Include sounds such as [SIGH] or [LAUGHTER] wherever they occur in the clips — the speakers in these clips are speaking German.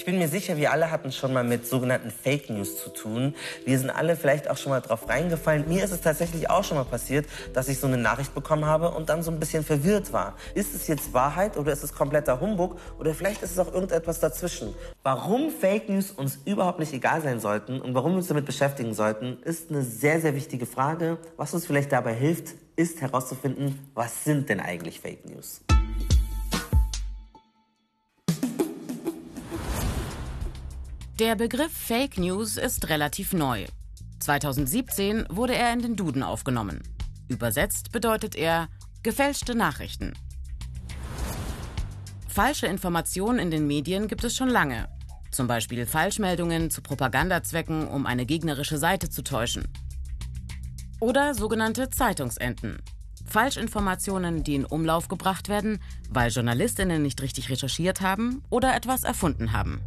Ich bin mir sicher, wir alle hatten schon mal mit sogenannten Fake News zu tun. Wir sind alle vielleicht auch schon mal drauf reingefallen. Mir ist es tatsächlich auch schon mal passiert, dass ich so eine Nachricht bekommen habe und dann so ein bisschen verwirrt war. Ist es jetzt Wahrheit oder ist es kompletter Humbug oder vielleicht ist es auch irgendetwas dazwischen? Warum Fake News uns überhaupt nicht egal sein sollten und warum wir uns damit beschäftigen sollten, ist eine sehr, sehr wichtige Frage. Was uns vielleicht dabei hilft, ist herauszufinden, was sind denn eigentlich Fake News? Der Begriff Fake News ist relativ neu. 2017 wurde er in den Duden aufgenommen. Übersetzt bedeutet er gefälschte Nachrichten. Falsche Informationen in den Medien gibt es schon lange. Zum Beispiel Falschmeldungen zu Propagandazwecken, um eine gegnerische Seite zu täuschen. Oder sogenannte Zeitungsenten. Falschinformationen, die in Umlauf gebracht werden, weil Journalistinnen nicht richtig recherchiert haben oder etwas erfunden haben.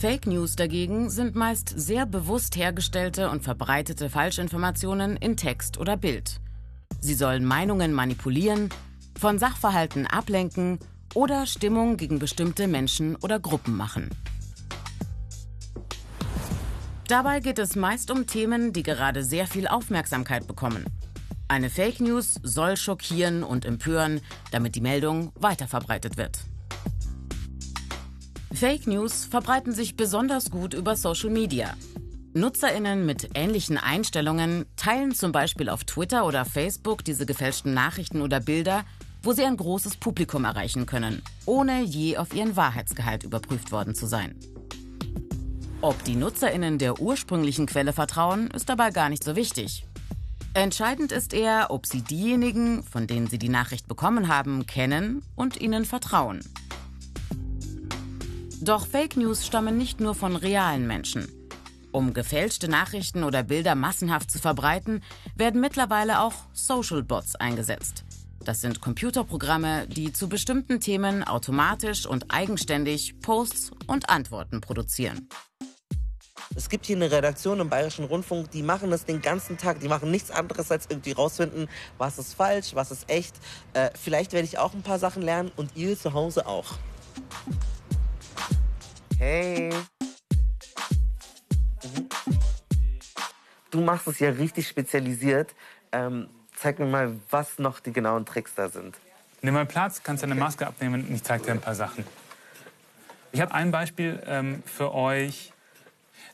Fake News dagegen sind meist sehr bewusst hergestellte und verbreitete Falschinformationen in Text oder Bild. Sie sollen Meinungen manipulieren, von Sachverhalten ablenken oder Stimmung gegen bestimmte Menschen oder Gruppen machen. Dabei geht es meist um Themen, die gerade sehr viel Aufmerksamkeit bekommen. Eine Fake News soll schockieren und empören, damit die Meldung weiterverbreitet wird. Fake News verbreiten sich besonders gut über Social Media. Nutzerinnen mit ähnlichen Einstellungen teilen zum Beispiel auf Twitter oder Facebook diese gefälschten Nachrichten oder Bilder, wo sie ein großes Publikum erreichen können, ohne je auf ihren Wahrheitsgehalt überprüft worden zu sein. Ob die Nutzerinnen der ursprünglichen Quelle vertrauen, ist dabei gar nicht so wichtig. Entscheidend ist eher, ob sie diejenigen, von denen sie die Nachricht bekommen haben, kennen und ihnen vertrauen. Doch Fake News stammen nicht nur von realen Menschen. Um gefälschte Nachrichten oder Bilder massenhaft zu verbreiten, werden mittlerweile auch Social Bots eingesetzt. Das sind Computerprogramme, die zu bestimmten Themen automatisch und eigenständig Posts und Antworten produzieren. Es gibt hier eine Redaktion im Bayerischen Rundfunk, die machen das den ganzen Tag. Die machen nichts anderes, als irgendwie rausfinden, was ist falsch, was ist echt. Äh, vielleicht werde ich auch ein paar Sachen lernen und ihr zu Hause auch. Hey. Mhm. Du machst es ja richtig spezialisiert. Ähm, zeig mir mal, was noch die genauen Tricks da sind. Nimm mal Platz, kannst deine Maske abnehmen und ich zeig dir ein paar Sachen. Ich habe ein Beispiel ähm, für euch.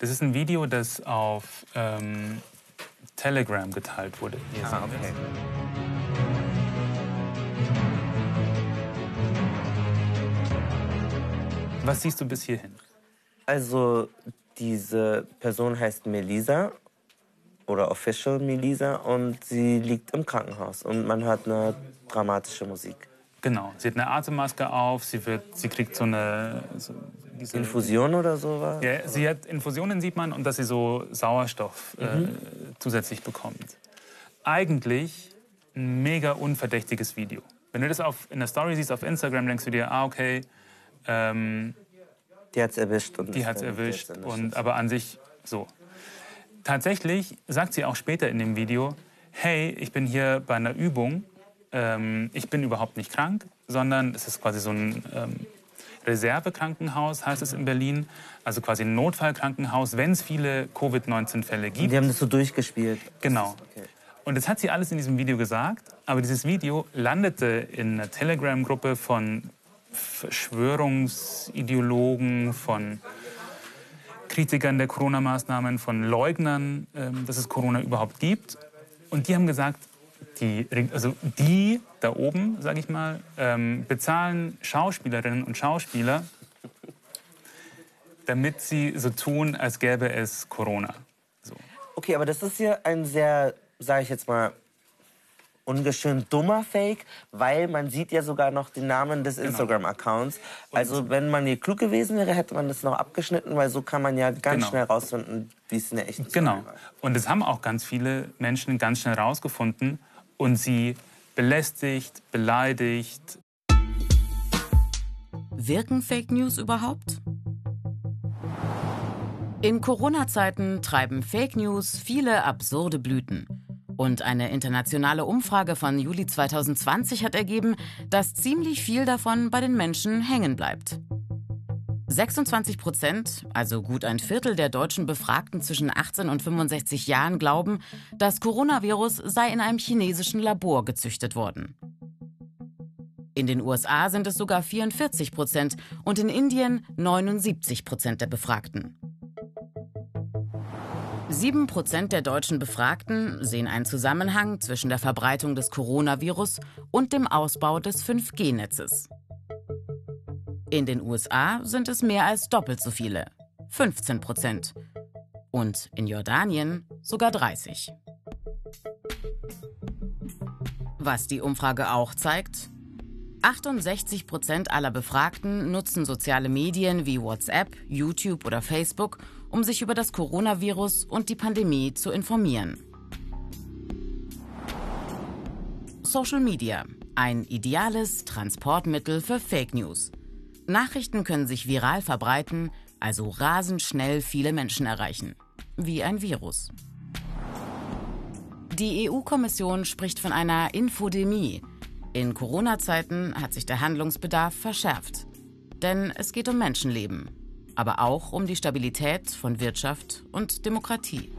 Das ist ein Video, das auf ähm, Telegram geteilt wurde. Hier ah, okay. Was siehst du bis hierhin? Also, diese Person heißt Melisa oder Official Melisa und sie liegt im Krankenhaus und man hört eine dramatische Musik. Genau, sie hat eine Atemmaske auf, sie, wird, sie kriegt so eine... So Infusion oder sowas? Ja, sie hat Infusionen, sieht man, und dass sie so Sauerstoff äh, mhm. zusätzlich bekommt. Eigentlich ein mega unverdächtiges Video. Wenn du das auf, in der Story siehst auf Instagram, denkst du dir, ah, okay, ähm, die hat's erwischt. Und die hat's erwischt. Und, aber an sich so. Tatsächlich sagt sie auch später in dem Video, hey, ich bin hier bei einer Übung. Ähm, ich bin überhaupt nicht krank, sondern es ist quasi so ein ähm, Reservekrankenhaus, heißt es in Berlin. Also quasi ein Notfallkrankenhaus, wenn es viele Covid-19-Fälle gibt. Die haben das so durchgespielt. Genau. Okay. Und das hat sie alles in diesem Video gesagt. Aber dieses Video landete in einer Telegram-Gruppe von Verschwörungsideologen, von Kritikern der Corona-Maßnahmen, von Leugnern, ähm, dass es Corona überhaupt gibt. Und die haben gesagt, die, also die da oben, sage ich mal, ähm, bezahlen Schauspielerinnen und Schauspieler, damit sie so tun, als gäbe es Corona. So. Okay, aber das ist ja ein sehr, sage ich jetzt mal, ungeschön dummer Fake, weil man sieht ja sogar noch den Namen des genau. Instagram-Accounts. Also wenn man hier klug gewesen wäre, hätte man das noch abgeschnitten, weil so kann man ja ganz genau. schnell rausfinden, wie es in der echten Genau. War. Und das haben auch ganz viele Menschen ganz schnell rausgefunden und sie belästigt, beleidigt. Wirken Fake News überhaupt? In Corona-Zeiten treiben Fake News viele absurde Blüten. Und eine internationale Umfrage von Juli 2020 hat ergeben, dass ziemlich viel davon bei den Menschen hängen bleibt. 26 Prozent, also gut ein Viertel der deutschen Befragten zwischen 18 und 65 Jahren, glauben, das Coronavirus sei in einem chinesischen Labor gezüchtet worden. In den USA sind es sogar 44 Prozent und in Indien 79 Prozent der Befragten. Sieben Prozent der deutschen Befragten sehen einen Zusammenhang zwischen der Verbreitung des Coronavirus und dem Ausbau des 5G-Netzes. In den USA sind es mehr als doppelt so viele, 15 Prozent. Und in Jordanien sogar 30. Was die Umfrage auch zeigt, 68 Prozent aller Befragten nutzen soziale Medien wie WhatsApp, YouTube oder Facebook, um sich über das Coronavirus und die Pandemie zu informieren. Social Media, ein ideales Transportmittel für Fake News. Nachrichten können sich viral verbreiten, also rasend schnell viele Menschen erreichen. Wie ein Virus. Die EU-Kommission spricht von einer Infodemie, in Corona-Zeiten hat sich der Handlungsbedarf verschärft. Denn es geht um Menschenleben, aber auch um die Stabilität von Wirtschaft und Demokratie.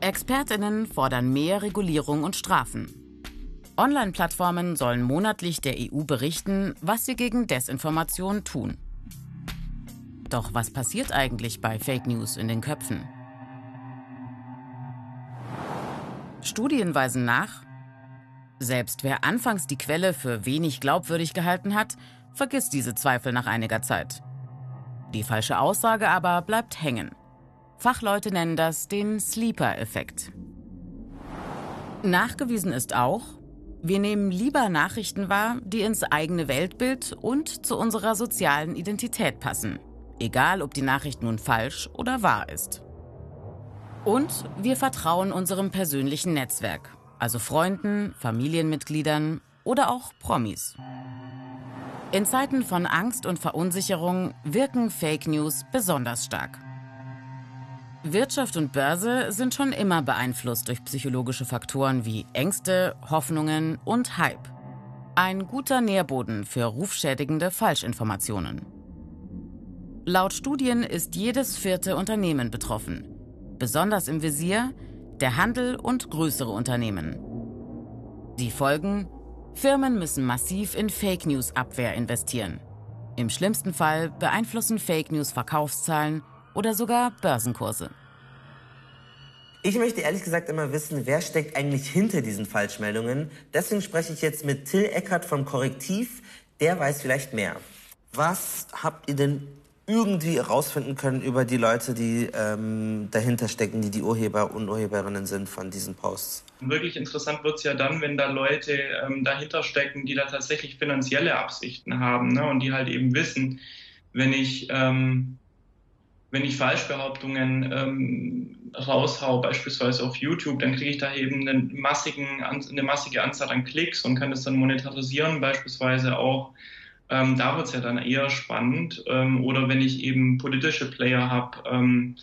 Expertinnen fordern mehr Regulierung und Strafen. Online-Plattformen sollen monatlich der EU berichten, was sie gegen Desinformation tun. Doch was passiert eigentlich bei Fake News in den Köpfen? Studien weisen nach, selbst wer anfangs die Quelle für wenig glaubwürdig gehalten hat, vergisst diese Zweifel nach einiger Zeit. Die falsche Aussage aber bleibt hängen. Fachleute nennen das den Sleeper-Effekt. Nachgewiesen ist auch, wir nehmen lieber Nachrichten wahr, die ins eigene Weltbild und zu unserer sozialen Identität passen, egal ob die Nachricht nun falsch oder wahr ist. Und wir vertrauen unserem persönlichen Netzwerk, also Freunden, Familienmitgliedern oder auch Promis. In Zeiten von Angst und Verunsicherung wirken Fake News besonders stark. Wirtschaft und Börse sind schon immer beeinflusst durch psychologische Faktoren wie Ängste, Hoffnungen und Hype. Ein guter Nährboden für rufschädigende Falschinformationen. Laut Studien ist jedes vierte Unternehmen betroffen. Besonders im Visier der Handel und größere Unternehmen. Die Folgen? Firmen müssen massiv in Fake News Abwehr investieren. Im schlimmsten Fall beeinflussen Fake News Verkaufszahlen oder sogar Börsenkurse. Ich möchte ehrlich gesagt immer wissen, wer steckt eigentlich hinter diesen Falschmeldungen. Deswegen spreche ich jetzt mit Till Eckert vom Korrektiv. Der weiß vielleicht mehr. Was habt ihr denn irgendwie herausfinden können über die Leute, die ähm, dahinter stecken, die die Urheber und Urheberinnen sind von diesen Posts. Wirklich interessant wird es ja dann, wenn da Leute ähm, dahinter stecken, die da tatsächlich finanzielle Absichten haben ne? und die halt eben wissen, wenn ich, ähm, wenn ich Falschbehauptungen ähm, raushau, beispielsweise auf YouTube, dann kriege ich da eben einen massigen, eine massige Anzahl an Klicks und kann das dann monetarisieren, beispielsweise auch ähm, da wird es ja dann eher spannend. Ähm, oder wenn ich eben politische Player habe, ähm,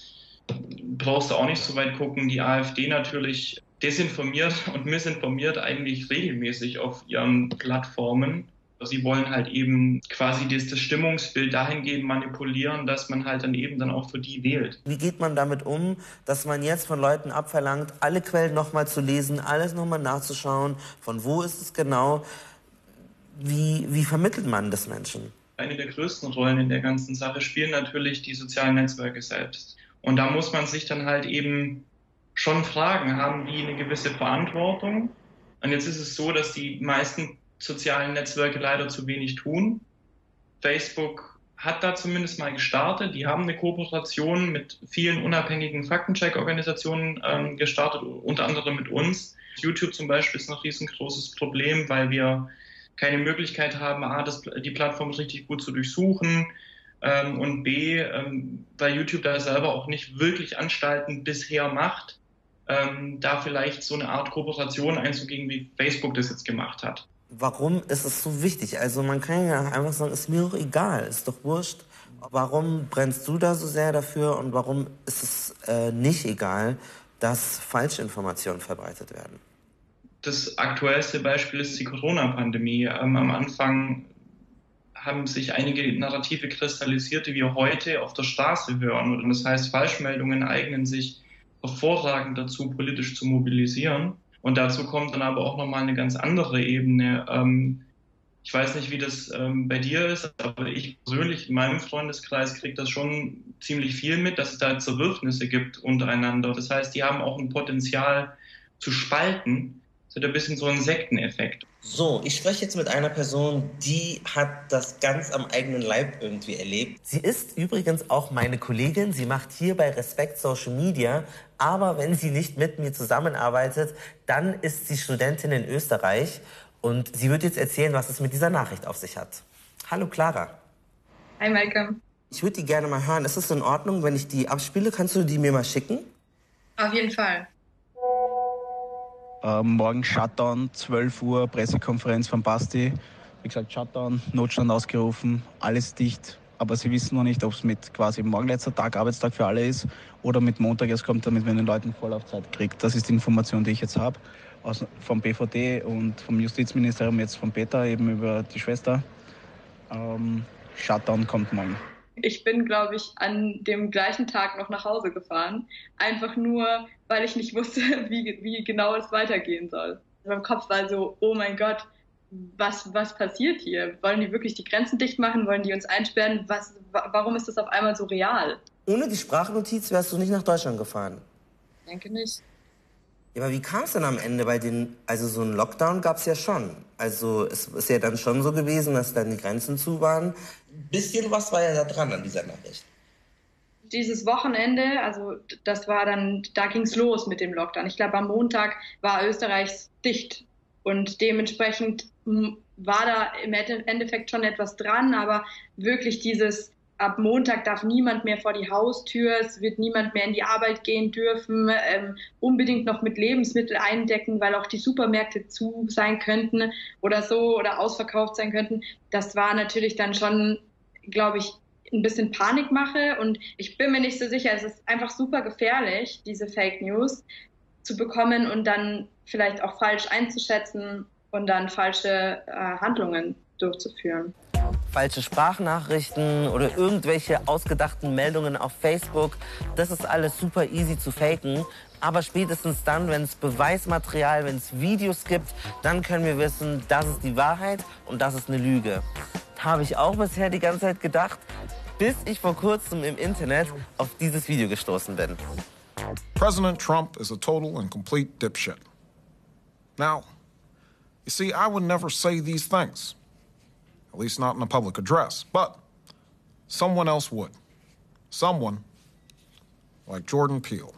brauchst du auch nicht so weit gucken. Die AfD natürlich desinformiert und missinformiert eigentlich regelmäßig auf ihren Plattformen. Sie wollen halt eben quasi das, das, Stimmungsbild dahingehend manipulieren, dass man halt dann eben dann auch für die wählt. Wie geht man damit um, dass man jetzt von Leuten abverlangt, alle Quellen nochmal zu lesen, alles nochmal nachzuschauen, von wo ist es genau? Wie, wie vermittelt man das Menschen? Eine der größten Rollen in der ganzen Sache spielen natürlich die sozialen Netzwerke selbst. Und da muss man sich dann halt eben schon fragen, haben die eine gewisse Verantwortung? Und jetzt ist es so, dass die meisten sozialen Netzwerke leider zu wenig tun. Facebook hat da zumindest mal gestartet. Die haben eine Kooperation mit vielen unabhängigen Faktencheck-Organisationen ähm, gestartet, unter anderem mit uns. YouTube zum Beispiel ist ein riesengroßes Problem, weil wir keine Möglichkeit haben, A, das, die Plattform richtig gut zu durchsuchen ähm, und B, ähm, weil YouTube da selber auch nicht wirklich Anstalten bisher macht, ähm, da vielleicht so eine Art Kooperation einzugehen, wie Facebook das jetzt gemacht hat. Warum ist es so wichtig? Also man kann ja einfach sagen, ist mir doch egal, ist doch wurscht. Warum brennst du da so sehr dafür und warum ist es äh, nicht egal, dass Falschinformationen verbreitet werden? das aktuellste Beispiel ist die Corona-Pandemie. Ähm, am Anfang haben sich einige Narrative kristallisiert, die wir heute auf der Straße hören. Und das heißt, Falschmeldungen eignen sich hervorragend dazu, politisch zu mobilisieren. Und dazu kommt dann aber auch nochmal eine ganz andere Ebene. Ähm, ich weiß nicht, wie das ähm, bei dir ist, aber ich persönlich in meinem Freundeskreis kriege das schon ziemlich viel mit, dass es da Zerwürfnisse gibt untereinander. Das heißt, die haben auch ein Potenzial zu spalten. Das hat ein bisschen so einen Sekteneffekt. So, ich spreche jetzt mit einer Person, die hat das ganz am eigenen Leib irgendwie erlebt. Sie ist übrigens auch meine Kollegin. Sie macht hier bei Respekt Social Media. Aber wenn sie nicht mit mir zusammenarbeitet, dann ist sie Studentin in Österreich. Und sie wird jetzt erzählen, was es mit dieser Nachricht auf sich hat. Hallo Clara. Hi Malcolm. Ich würde die gerne mal hören. Ist es in Ordnung, wenn ich die abspiele? Kannst du die mir mal schicken? Auf jeden Fall. Äh, morgen Shutdown, 12 Uhr, Pressekonferenz von Basti. Wie gesagt, Shutdown, Notstand ausgerufen, alles dicht. Aber sie wissen noch nicht, ob es mit quasi morgen letzter Tag, Arbeitstag für alle ist oder mit Montag erst kommt, damit man den Leuten Vorlaufzeit kriegt. Das ist die Information, die ich jetzt habe. Vom BVD und vom Justizministerium, jetzt von Peter, eben über die Schwester. Ähm, Shutdown kommt morgen. Ich bin, glaube ich, an dem gleichen Tag noch nach Hause gefahren. Einfach nur, weil ich nicht wusste, [LAUGHS] wie, wie genau es weitergehen soll. Mein Kopf war so, oh mein Gott, was, was passiert hier? Wollen die wirklich die Grenzen dicht machen? Wollen die uns einsperren? Was, warum ist das auf einmal so real? Ohne die Sprachnotiz wärst du nicht nach Deutschland gefahren. Ich denke nicht. Ja, aber wie kam es denn am Ende? Bei den, also so einen Lockdown gab es ja schon. Also es ist ja dann schon so gewesen, dass dann die Grenzen zu waren. Bisschen was war ja da dran an dieser Nachricht. Dieses Wochenende, also das war dann, da ging es los mit dem Lockdown. Ich glaube, am Montag war Österreich dicht und dementsprechend war da im Endeffekt schon etwas dran, aber wirklich dieses ab Montag darf niemand mehr vor die Haustür, es wird niemand mehr in die Arbeit gehen dürfen, ähm, unbedingt noch mit Lebensmittel eindecken, weil auch die Supermärkte zu sein könnten oder so oder ausverkauft sein könnten. Das war natürlich dann schon, glaube ich, ein bisschen Panikmache und ich bin mir nicht so sicher, es ist einfach super gefährlich, diese Fake News zu bekommen und dann vielleicht auch falsch einzuschätzen und dann falsche äh, Handlungen durchzuführen falsche Sprachnachrichten oder irgendwelche ausgedachten Meldungen auf Facebook. Das ist alles super easy zu faken. Aber spätestens dann, wenn es Beweismaterial, wenn es Videos gibt, dann können wir wissen, das ist die Wahrheit und das ist eine Lüge. Habe ich auch bisher die ganze Zeit gedacht, bis ich vor kurzem im Internet auf dieses Video gestoßen bin. President Trump is a total and complete dipshit. Now, you see, I would never say these things. At least not in a public address. But someone else would. Someone like Jordan Peele.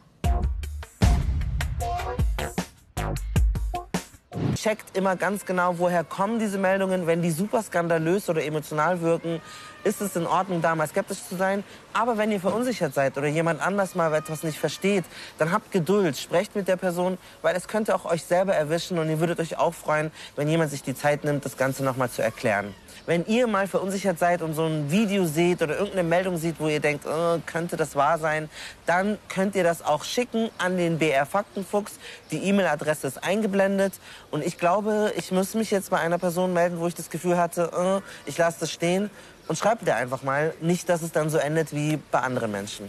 Checkt immer ganz genau, woher kommen diese Meldungen. Wenn die super skandalös oder emotional wirken, ist es in Ordnung, da mal skeptisch zu sein. Aber wenn ihr verunsichert seid oder jemand anders mal etwas nicht versteht, dann habt Geduld, sprecht mit der Person, weil es könnte auch euch selber erwischen und ihr würdet euch auch freuen, wenn jemand sich die Zeit nimmt, das Ganze noch mal zu erklären. Wenn ihr mal verunsichert seid und so ein Video seht oder irgendeine Meldung seht, wo ihr denkt, oh, könnte das wahr sein, dann könnt ihr das auch schicken an den BR Faktenfuchs. Die E-Mail-Adresse ist eingeblendet. Und ich glaube, ich muss mich jetzt bei einer Person melden, wo ich das Gefühl hatte, oh, ich lasse das stehen. Und schreibt ihr einfach mal, nicht, dass es dann so endet wie bei anderen Menschen.